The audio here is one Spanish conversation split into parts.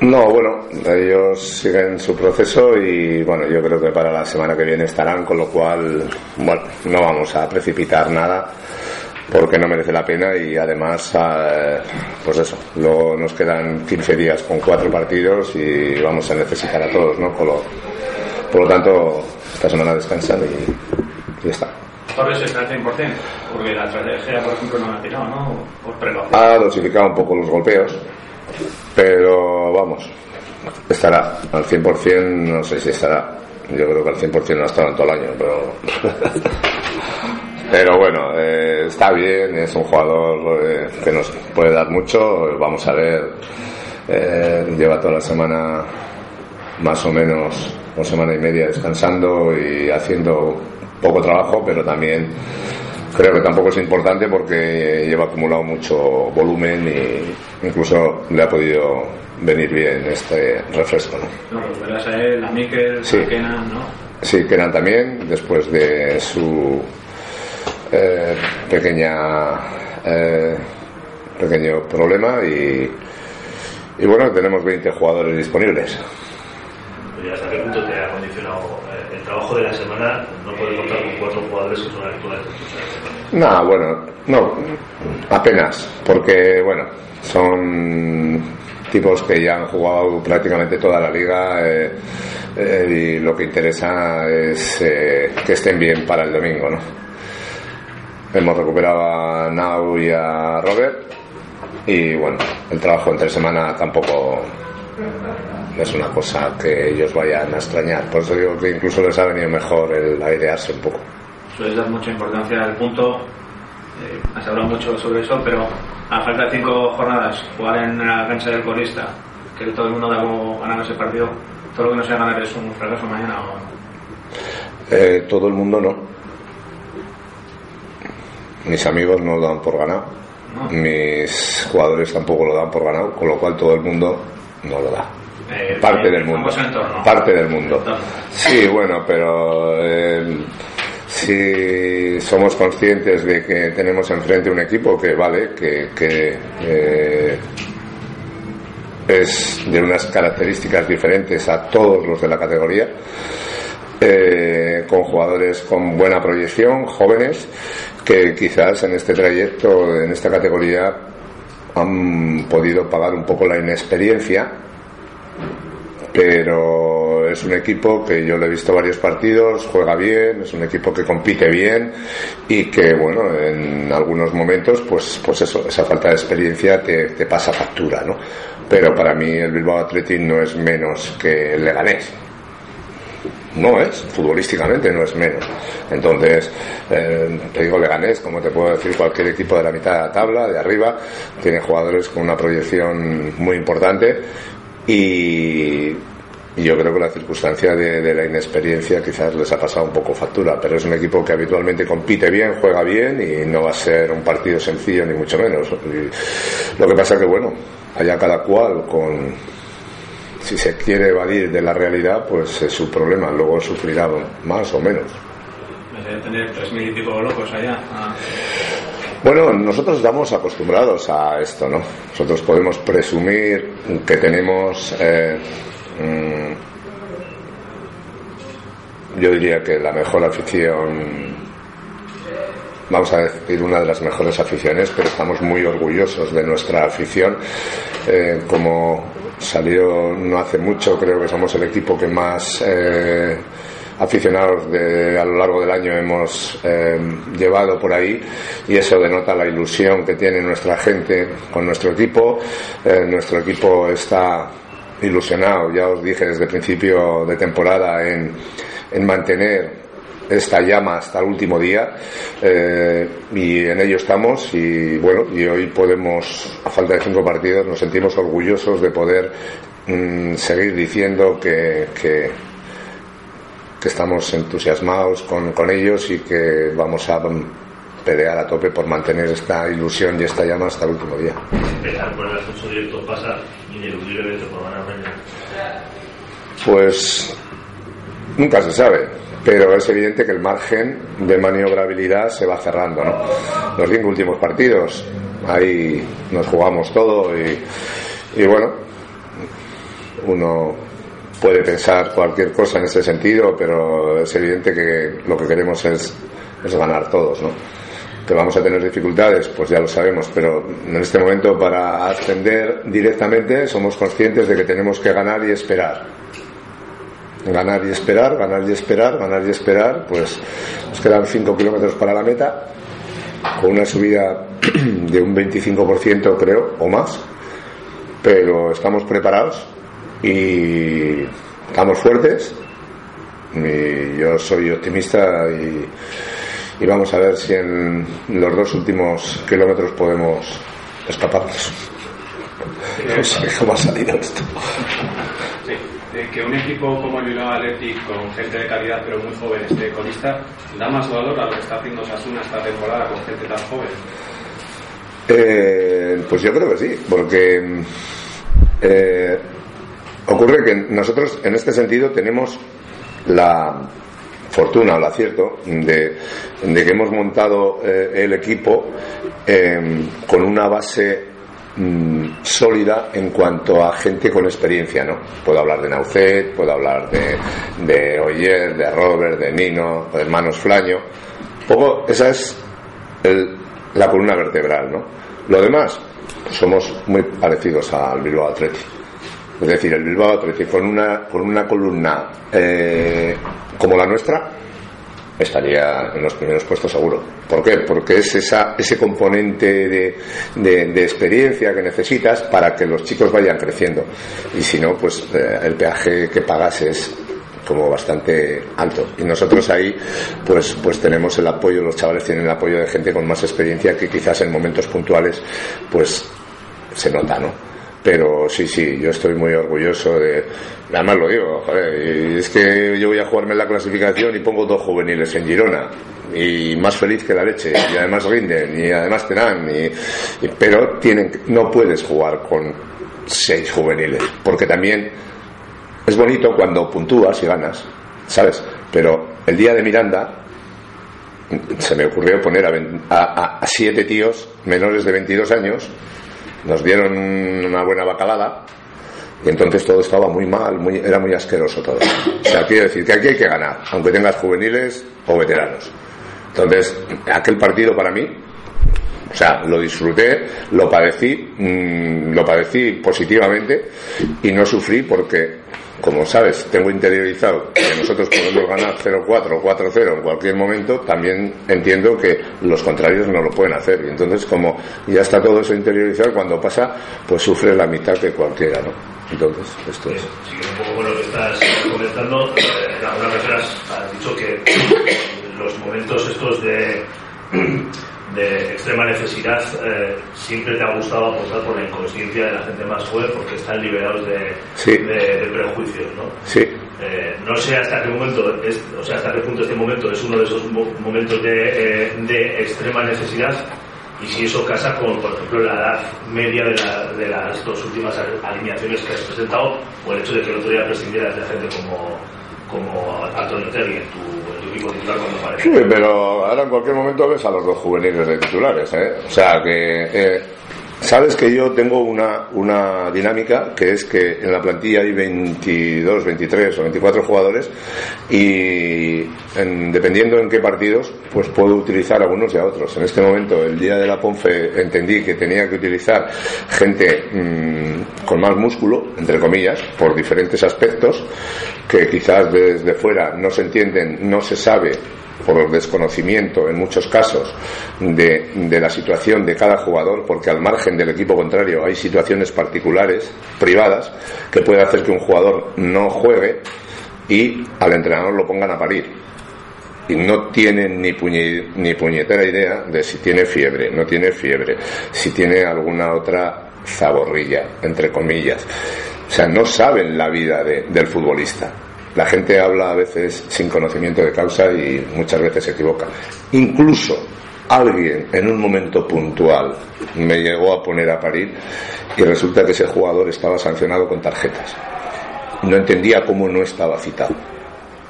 No, bueno, ellos siguen su proceso y bueno, yo creo que para la semana que viene estarán, con lo cual, bueno, no vamos a precipitar nada porque no merece la pena y además, eh, pues eso, luego nos quedan 15 días con cuatro partidos y vamos a necesitar a todos, ¿no? Por lo, por lo tanto, esta semana descansan y, y ya está. Torres 100%, porque la estrategia, por ejemplo, no ha tirado, ¿no? Por. Ha dosificado un poco los golpeos, pero vamos, estará al 100%, no sé si estará. Yo creo que al 100% no ha estado en todo el año, pero. pero bueno, eh, está bien, es un jugador eh, que nos puede dar mucho. Vamos a ver, eh, lleva toda la semana más o menos, una semana y media descansando y haciendo poco trabajo, pero también creo que tampoco es importante porque lleva acumulado mucho volumen y incluso le ha podido venir bien este refresco. ¿no? No, pues verás a él, a Mikel, Sí. a Kenan, ¿no? Sí, Kenan también, después de su eh, pequeña eh, pequeño problema y, y bueno, tenemos 20 jugadores disponibles. Oye, ¿Hasta qué punto te ha condicionado el trabajo de la semana? No puedes contar con cuatro jugadores que son habituales. No, bueno, no, apenas, porque bueno, son tipos que ya han jugado prácticamente toda la liga eh, eh, y lo que interesa es eh, que estén bien para el domingo, ¿no? Hemos recuperado a Nau y a Robert y bueno, el trabajo entre semana tampoco es una cosa que ellos vayan a extrañar, por eso digo que incluso les ha venido mejor el airearse un poco. Sueles dar mucha importancia al punto. eh, has hablado mucho sobre eso, pero a falta de cinco jornadas, jugar en la cancha del colista, que todo el mundo da como ganar ese partido, todo lo que no sea ganar es un fracaso mañana. O... Eh, todo el mundo no. Mis amigos no lo dan por ganado. No. Mis jugadores tampoco lo dan por ganado, con lo cual todo el mundo no lo da. Eh, Parte del mundo. Parte del mundo. Sí, bueno, pero eh, si somos conscientes de que tenemos enfrente un equipo que vale, que, que eh, es de unas características diferentes a todos los de la categoría, eh, con jugadores con buena proyección, jóvenes, que quizás en este trayecto, en esta categoría, han podido pagar un poco la inexperiencia, pero es un equipo que yo le he visto varios partidos, juega bien, es un equipo que compite bien y que, bueno, en algunos momentos, pues, pues eso, esa falta de experiencia te, pasa factura, ¿no? Pero para mí el Bilbao Athletic no es menos que el Leganés no es, futbolísticamente no es menos. Entonces, eh, te digo Leganés, como te puedo decir cualquier equipo de la mitad de la tabla, de arriba, tiene jugadores con una proyección muy importante y, yo creo que la circunstancia de, la inexperiencia quizás les ha pasado un poco factura, pero es un equipo que habitualmente compite bien, juega bien y no va a ser un partido sencillo ni mucho menos. Lo que pasa que, bueno, allá cada cual con si se quiere evadir de la realidad, pues es su problema. Luego sufrirá más o menos. Debe tener tres y pico locos allá. Ah, Bueno, nosotros estamos acostumbrados a esto, ¿no? Nosotros podemos presumir que tenemos, eh, mm, yo diría que la mejor afición, vamos a decir una de las mejores aficiones, pero estamos muy orgullosos de nuestra afición. Eh, como salió no hace mucho, creo que somos el equipo que más eh, aficionados de, a lo largo del año hemos eh, llevado por ahí y eso denota la ilusión que tiene nuestra gente con nuestro equipo. Eh, nuestro equipo está ilusionado, ya os dije desde principio de temporada, en, en mantener esta llama hasta el último día eh, y en ello estamos y bueno y hoy podemos a falta de cinco partidos nos sentimos orgullosos de poder mm, seguir diciendo que, que estamos entusiasmados con, con ellos y que vamos a pelear a tope por mantener esta ilusión y esta llama hasta el último día. Empezar por el ascenso directo pasa ineludiblemente por ganar mañana. Pues nunca se sabe, pero es evidente que el margen de maniobrabilidad se va cerrando. ¿no? Los cinco últimos partidos, ahí nos jugamos todo y, y bueno, uno puede pensar cualquier cosa en ese sentido, pero es evidente que lo que queremos es, es ganar todos, ¿no? que vamos a tener dificultades, pues ya lo sabemos, pero en este momento para ascender directamente somos conscientes de que tenemos que ganar y esperar. Ganar y esperar, ganar y esperar, ganar y esperar, pues nos quedan 5 kilómetros para la meta, con una subida de un 25% creo, o más, pero estamos preparados y estamos fuertes. Y yo soy optimista y y vamos a ver si en los dos últimos kilómetros podemos escaparnos. No sé cómo ha salido esto. Sí, que un equipo como el Bilbao Athletic, con gente de calidad pero muy joven, esté colista, ¿da más valor a lo que está haciendo Sasuna esta temporada con gente tan joven? Eh, pues yo creo que sí, porque eh, ocurre que nosotros en este sentido tenemos la, fortuna o el acierto de, que hemos montado eh, el equipo em, con una base mm, sólida en cuanto a gente con experiencia, ¿no? Puedo hablar de Naucet, puedo hablar de, Oyer, de Robert, de Nino, de Hermanos Flaño. poco esa es la columna vertebral, ¿no? Lo demás, somos muy parecidos al Bilbao Athletic. Es decir, el Bilbao Athletic con una, con una columna eh, como la nuestra estaría en los primeros puestos seguro. ¿Por qué? Porque es esa, ese componente de, de, experiencia que necesitas para que los chicos vayan creciendo. Y si no, pues eh, el peaje que pagas es como bastante alto y nosotros ahí pues pues tenemos el apoyo los chavales tienen el apoyo de gente con más experiencia que quizás en momentos puntuales pues se nota no pero sí, sí, yo estoy muy orgulloso de. Además lo digo, joder, es que yo voy a jugarme la clasificación y pongo dos juveniles en Girona. Y más feliz que la leche. Y además rinden, y además te dan. Y, pero tienen, no puedes jugar con seis juveniles. Porque también es bonito cuando puntúas y ganas, ¿sabes? Pero el día de Miranda se me ocurrió poner a, a siete tíos menores de 22 años nos dieron una buena bacalada y entonces todo estaba muy mal, muy, era muy asqueroso todo. O sea, quiero decir que aquí hay que ganar, aunque tengas juveniles o veteranos. Entonces, aquel partido para mí, o sea, lo disfruté, lo padecí, mm, lo padecí positivamente y no sufrí porque como sabes, tengo interiorizado que nosotros podemos ganar 0-4 o 4-0 en cualquier momento, también entiendo que los contrarios no lo pueden hacer. Y entonces, como ya está todo eso interiorizado, cuando pasa, pues sufre la mitad que cualquiera, ¿no? Entonces, esto es. Sí, un poco con lo que estás comentando, eh, algunas veces has dicho que los momentos estos de de extrema necesidad, eh, siempre te ha gustado apostar por la inconsciencia de la gente más joven porque están liberados de, de, prejuicios, ¿no? Sí. Eh, no sé hasta qué momento, es, o sea, hasta qué punto este momento es uno de esos momentos de, eh, de, extrema necesidad y si eso casa con, por ejemplo, la edad media de, la, de las dos últimas alineaciones que has presentado o el hecho de que el otro día prescindieras de gente como, como Antonio Terry en tu Sí, pero ahora en cualquier momento ves a los dos juveniles de titulares, ¿eh? O sea que eh, Sabes que yo tengo una, una dinámica que es que en la plantilla hay 22, 23 o 24 jugadores y dependiendo en qué partidos, pues puedo utilizar a unos y a otros. En este momento, el día de la Ponfe, entendí que tenía que utilizar gente mm, con más músculo, entre comillas, por diferentes aspectos, que quizás desde fuera no se entienden, no se sabe por desconocimiento en muchos casos de, de, la situación de cada jugador, porque al margen del equipo contrario hay situaciones particulares, privadas, que puede hacer que un jugador no juegue y al entrenador lo pongan a parir. Y no tienen ni, ni puñetera idea de si tiene fiebre, no tiene fiebre, si tiene alguna otra zaborrilla, entre comillas. O sea, no saben la vida del futbolista. La gente habla a veces sin conocimiento de causa y muchas veces se equivoca. Incluso alguien en un momento puntual me llegó a poner a parir y resulta que ese jugador estaba sancionado con tarjetas. No entendía cómo no estaba citado.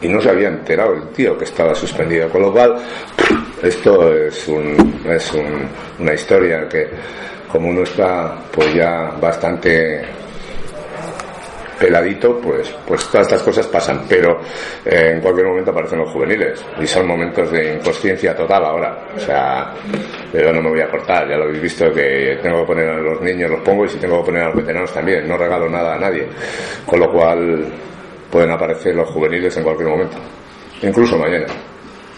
Y no se había enterado el tío que estaba suspendido. Con lo cual, esto es, un, es una historia que, como uno está pues ya bastante peladito, pues, pues todas estas cosas pasan, pero eh, en cualquier momento aparecen los juveniles y son momentos de inconsciencia total ahora. O sea, yo no me voy a cortar, ya lo habéis visto que tengo que poner a los niños, los pongo y si tengo que poner a los veteranos también, no regalo nada a nadie. Con lo cual pueden aparecer los juveniles en cualquier momento, incluso mañana.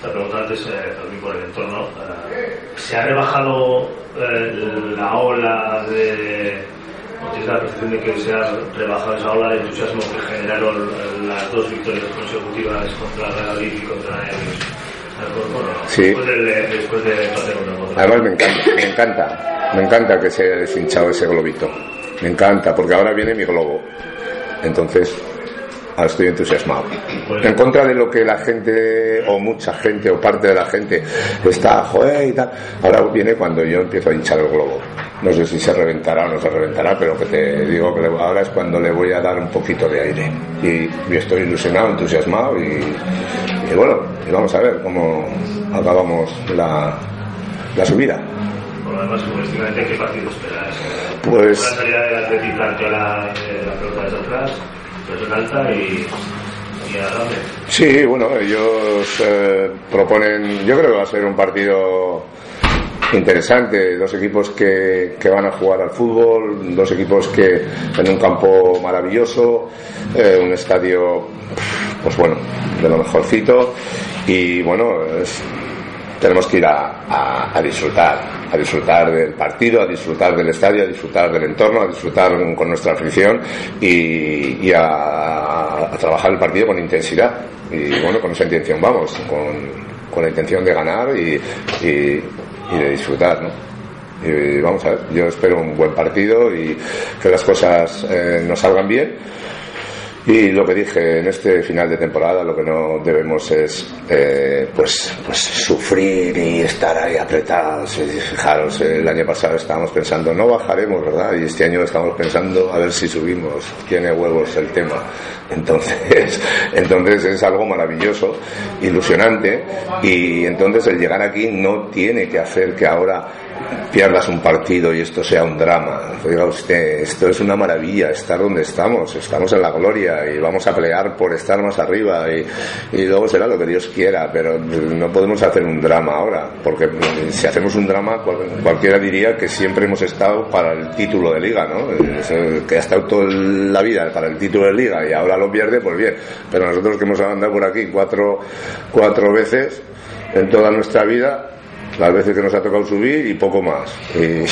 La pregunta antes eh, también por el entorno. eh, ¿Se ha rebajado eh, la ola de ¿O tienes la percepción de que se ha rebajado esa ola de entusiasmo que generaron las dos victorias consecutivas contra el Real y contra el bueno, Sí. después, del, después de el Madrid? Además me encanta, me encanta, me encanta que se haya deshinchado ese globito. Me encanta, porque ahora viene mi globo. Entonces, ahora estoy entusiasmado. En contra de lo que la gente, o mucha gente, o parte de la gente, está, joder, y tal. Ahora viene cuando yo empiezo a hinchar el globo. No sé si se reventará o no se reventará, pero que te digo que ahora es cuando le voy a dar un poquito de aire. Y, y estoy ilusionado, entusiasmado, y, y bueno, y vamos a ver cómo acabamos la, la subida. Demás, futbolísticamente, ¿qué partido esperas? Pues- Una salida del Atleti planteó la, la pelota desde atrás, presión alta y, y adelante. Sí, bueno, ellos eh, proponen, yo creo que va a ser un partido interesante, dos equipos que, que van a jugar al fútbol, dos equipos que en un campo maravilloso, eh, un estadio, pues bueno, de lo mejorcito y bueno, es- tenemos que ir a, a- disfrutar, a disfrutar del partido, a disfrutar del estadio, a disfrutar del entorno, a disfrutar con nuestra afición y, a, trabajar el partido con intensidad. Y bueno, con esa intención vamos, con, con la intención de ganar y, y- y de disfrutar, ¿no? Y vamos a ver, yo espero un buen partido y que las cosas eh, nos salgan bien. Y lo que dije en este final de temporada, lo que no debemos es eh, pues, pues sufrir y estar ahí apretados. Fijaros, el año pasado estábamos pensando, no bajaremos, ¿verdad? Y este año estamos pensando a ver si subimos. Tiene huevos el tema. Entonces, entonces es algo maravilloso, ilusionante. Y entonces el llegar aquí no tiene que hacer que ahora pierdas un partido y esto sea un drama. Oiga usted, esto es una maravilla, estar donde estamos, estamos en la gloria y vamos a pelear por estar más arriba y, y luego será lo que Dios quiera, pero no podemos hacer un drama ahora, porque si hacemos un drama cual- cualquiera diría que siempre hemos estado para el título de liga, ¿no? Que ha estado toda la vida para el título de liga y ahora lo pierde, pues bien, pero nosotros que hemos andado por aquí cuatro, cuatro veces en toda nuestra vida, las veces que nos ha tocado subir y poco más. Y,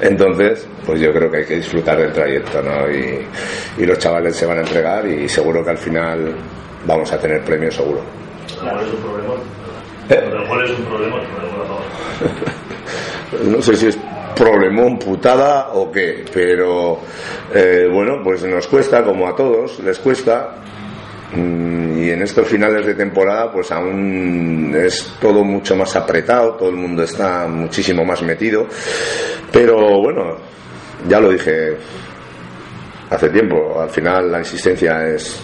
entonces, pues yo creo que hay que disfrutar del trayecto, ¿no? Y, y los chavales se van a entregar y seguro que al final vamos a tener premio seguro. Gol es un problema. ¿Eh? Es un problema. No sé si es problemón, putada o qué, pero eh, bueno, pues nos cuesta, como a todos, les cuesta. Mm, Y en estos finales de temporada, pues aún es todo mucho más apretado, todo el mundo está muchísimo más metido. Pero bueno, ya lo dije hace tiempo, al final la insistencia es.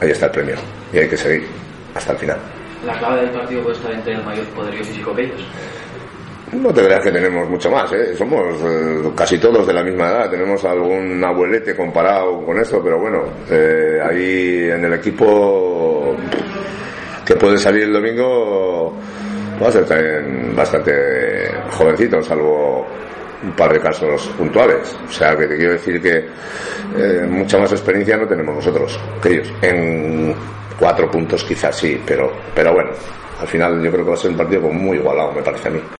Ahí está el premio, y hay que seguir hasta el final. La clave del partido puede estar en tener mayor poderío físico que. No te creas que tenemos mucho más, ¿eh? somos eh, casi todos de la misma edad, tenemos algún abuelete comparado con esto, pero bueno, eh, ahí en el equipo que puede salir el domingo va a ser bastante jovencito, salvo un par de casos puntuales. O sea que te quiero decir que eh, mucha más experiencia no tenemos nosotros que ellos. En cuatro puntos quizás sí, pero, pero bueno, al final yo creo que va a ser un partido muy igualado, me parece a mí.